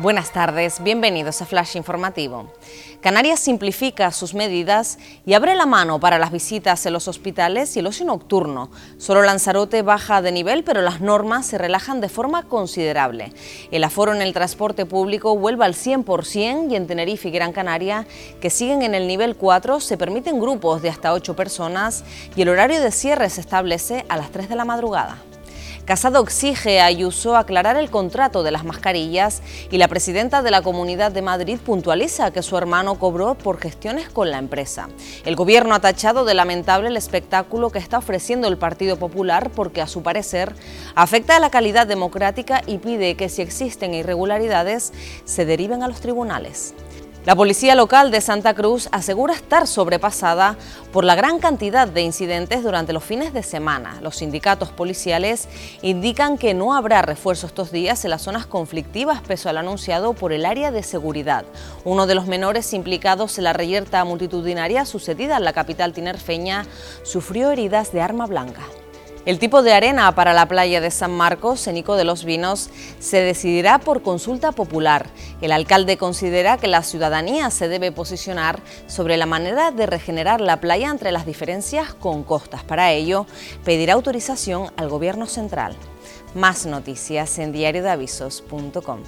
Buenas tardes, bienvenidos a Flash Informativo. Canarias simplifica sus medidas y abre la mano para las visitas en los hospitales y el ocio nocturno. Solo Lanzarote baja de nivel, pero las normas se relajan de forma considerable. El aforo en el transporte público vuelve al 100% y en Tenerife y Gran Canaria, que siguen en el nivel 4, se permiten grupos de hasta 8 personas y el horario de cierre se establece a las 3 de la madrugada. Casado exige a Ayuso aclarar el contrato de las mascarillas y la presidenta de la Comunidad de Madrid puntualiza que su hermano cobró por gestiones con la empresa. El gobierno ha tachado de lamentable el espectáculo que está ofreciendo el Partido Popular porque a su parecer afecta a la calidad democrática y pide que si existen irregularidades se deriven a los tribunales. La policía local de Santa Cruz asegura estar sobrepasada por la gran cantidad de incidentes durante los fines de semana. Los sindicatos policiales indican que no habrá refuerzo estos días en las zonas conflictivas, pese al anunciado por el área de seguridad. Uno de los menores implicados en la reyerta multitudinaria sucedida en la capital tinerfeña sufrió heridas de arma blanca. El tipo de arena para la playa de San Marcos, en Ico de los Vinos, se decidirá por consulta popular. El alcalde considera que la ciudadanía se debe posicionar sobre la manera de regenerar la playa entre las diferencias con costas. Para ello, pedirá autorización al Gobierno central. Más noticias en diariodeavisos.com.